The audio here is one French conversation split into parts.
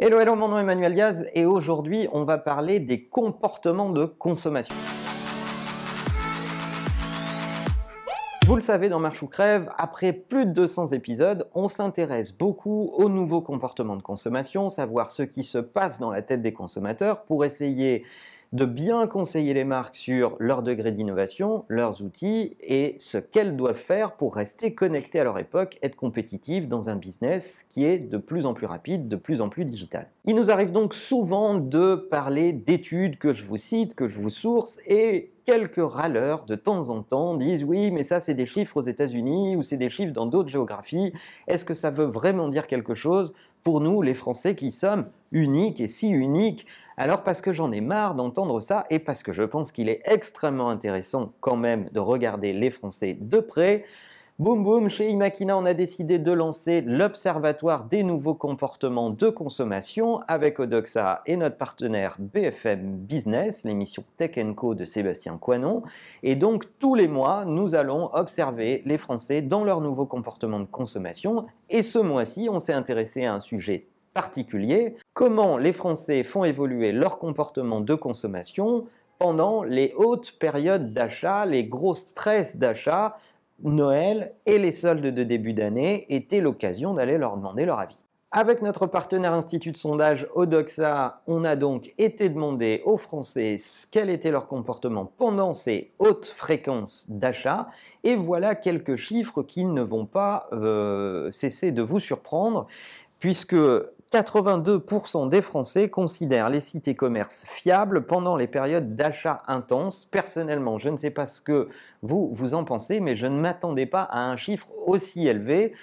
Hello, hello, mon nom est Emmanuel Diaz et aujourd'hui on va parler des comportements de consommation. Vous le savez, dans Marche ou Crève, après plus de 200 épisodes, on s'intéresse beaucoup aux nouveaux comportements de consommation, savoir ce qui se passe dans la tête des consommateurs pour essayer de bien conseiller les marques sur leur degré d'innovation, leurs outils et ce qu'elles doivent faire pour rester connectées à leur époque, être compétitives dans un business qui est de plus en plus rapide, de plus en plus digital. Il nous arrive donc souvent de parler d'études que je vous cite, que je vous source et quelques râleurs de temps en temps disent oui mais ça c'est des chiffres aux États-Unis ou c'est des chiffres dans d'autres géographies. Est-ce que ça veut vraiment dire quelque chose? Pour nous les Français qui sommes uniques et si uniques alors parce que j'en ai marre d'entendre ça et parce que je pense qu'il est extrêmement intéressant quand même de regarder les Français de près. Boum boum, chez Imakina, on a décidé de lancer l'Observatoire des nouveaux comportements de consommation avec Odoxa et notre partenaire BFM Business, l'émission Tech Co de Sébastien Coinon. Et donc tous les mois, nous allons observer les Français dans leurs nouveaux comportements de consommation. Et ce mois-ci, on s'est intéressé à un sujet particulier, comment les Français font évoluer leur comportement de consommation pendant les hautes périodes d'achat, les gros stress d'achat. Noël et les soldes de début d'année étaient l'occasion d'aller leur demander leur avis. Avec notre partenaire institut de sondage Odoxa, on a donc été demander aux Français quel était leur comportement pendant ces hautes fréquences d'achat. Et voilà quelques chiffres qui ne vont pas euh, cesser de vous surprendre, puisque 82% des Français considèrent les sites e-commerce fiables pendant les périodes d'achat intense. Personnellement, je ne sais pas ce que vous, vous en pensez, mais je ne m'attendais pas à un chiffre aussi élevé.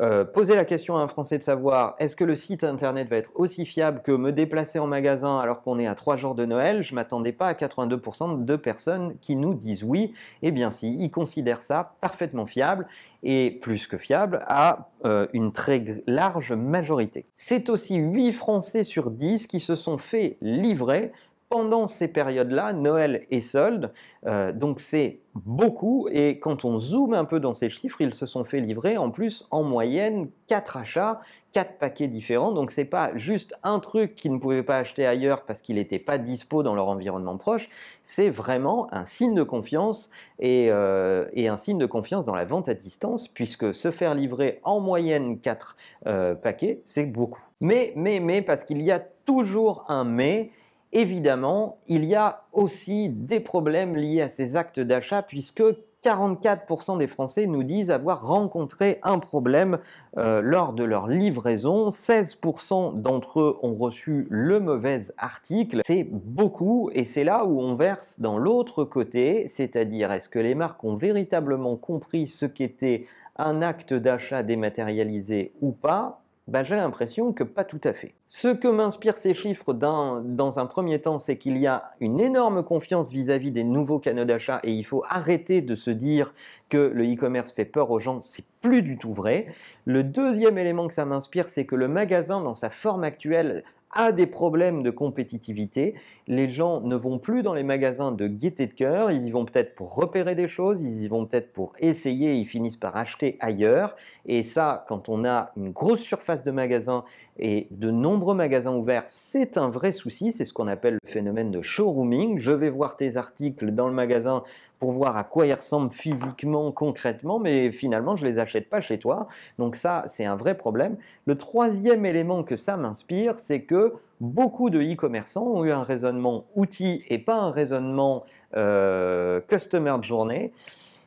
Euh, poser la question à un Français de savoir est-ce que le site internet va être aussi fiable que me déplacer en magasin alors qu'on est à trois jours de Noël, je m'attendais pas à 82% de personnes qui nous disent oui. Eh bien si, ils considèrent ça parfaitement fiable et plus que fiable à euh, une très large majorité. C'est aussi 8 Français sur 10 qui se sont fait livrer pendant ces périodes-là, Noël et soldes. Euh, donc c'est beaucoup et quand on zoome un peu dans ces chiffres, ils se sont fait livrer en plus en moyenne 4 achats, 4 paquets différents. Donc c'est pas juste un truc qu'ils ne pouvaient pas acheter ailleurs parce qu'il n'était pas dispo dans leur environnement proche, c'est vraiment un signe de confiance et, euh, et, un signe de confiance dans la vente à distance puisque se faire livrer en moyenne 4 euh, paquets, c'est beaucoup. Mais, mais, mais, parce qu'il y a toujours un mais, Évidemment, il y a aussi des problèmes liés à ces actes d'achat puisque 44% des Français nous disent avoir rencontré un problème euh, lors de leur livraison. 16% d'entre eux ont reçu le mauvais article. C'est beaucoup et c'est là où on verse dans l'autre côté, c'est-à-dire est-ce que les marques ont véritablement compris ce qu'était un acte d'achat dématérialisé ou pas? Ben, j'ai l'impression que pas tout à fait. Ce que m'inspirent ces chiffres dans, dans un premier temps, c'est qu'il y a une énorme confiance vis-à-vis des nouveaux canaux d'achat et il faut arrêter de se dire que le e-commerce fait peur aux gens, c'est plus du tout vrai. Le deuxième élément que ça m'inspire, c'est que le magasin, dans sa forme actuelle, a des problèmes de compétitivité. Les gens ne vont plus dans les magasins de gaieté de cœur, ils y vont peut-être pour repérer des choses, ils y vont peut-être pour essayer, ils finissent par acheter ailleurs. Et ça, quand on a une grosse surface de magasin et de nombreux magasins ouverts, c'est un vrai souci, c'est ce qu'on appelle le phénomène de showrooming. Je vais voir tes articles dans le magasin pour voir à quoi ils ressemblent physiquement, concrètement, mais finalement, je les achète pas chez toi. Donc ça, c'est un vrai problème. Le troisième élément que ça m'inspire, c'est que beaucoup de e-commerçants ont eu un raisonnement outil et pas un raisonnement euh, customer de journée.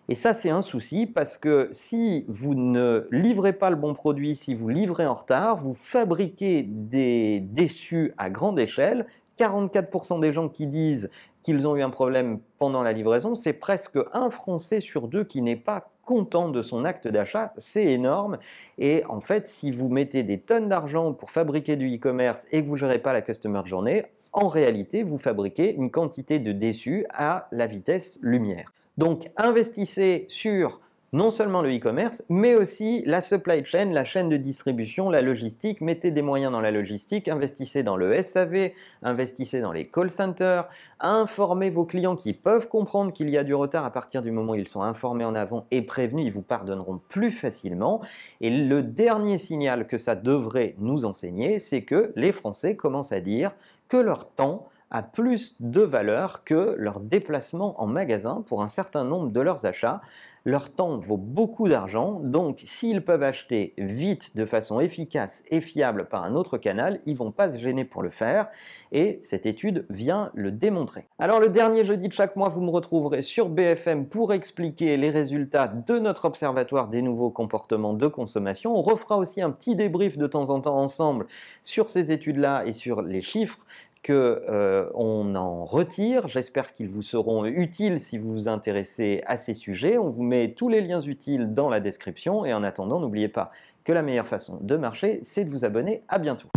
Et ça, c'est un souci parce que si vous ne livrez pas le bon produit, si vous livrez en retard, vous fabriquez des déçus à grande échelle. 44% des gens qui disent qu'ils ont eu un problème pendant la livraison, c'est presque un Français sur deux qui n'est pas content de son acte d'achat, c'est énorme. Et en fait, si vous mettez des tonnes d'argent pour fabriquer du e-commerce et que vous ne gérez pas la customer journée, en réalité, vous fabriquez une quantité de déçus à la vitesse lumière. Donc investissez sur non seulement le e-commerce, mais aussi la supply chain, la chaîne de distribution, la logistique. Mettez des moyens dans la logistique, investissez dans le SAV, investissez dans les call centers, informez vos clients qui peuvent comprendre qu'il y a du retard à partir du moment où ils sont informés en avant et prévenus, ils vous pardonneront plus facilement. Et le dernier signal que ça devrait nous enseigner, c'est que les Français commencent à dire que leur temps a plus de valeur que leur déplacement en magasin pour un certain nombre de leurs achats. Leur temps vaut beaucoup d'argent, donc s'ils peuvent acheter vite, de façon efficace et fiable par un autre canal, ils vont pas se gêner pour le faire, et cette étude vient le démontrer. Alors le dernier jeudi de chaque mois, vous me retrouverez sur BFM pour expliquer les résultats de notre observatoire des nouveaux comportements de consommation. On refera aussi un petit débrief de temps en temps ensemble sur ces études-là et sur les chiffres qu'on euh, en retire. J'espère qu'ils vous seront utiles si vous vous intéressez à ces sujets. On vous met tous les liens utiles dans la description et en attendant, n'oubliez pas que la meilleure façon de marcher, c'est de vous abonner. À bientôt.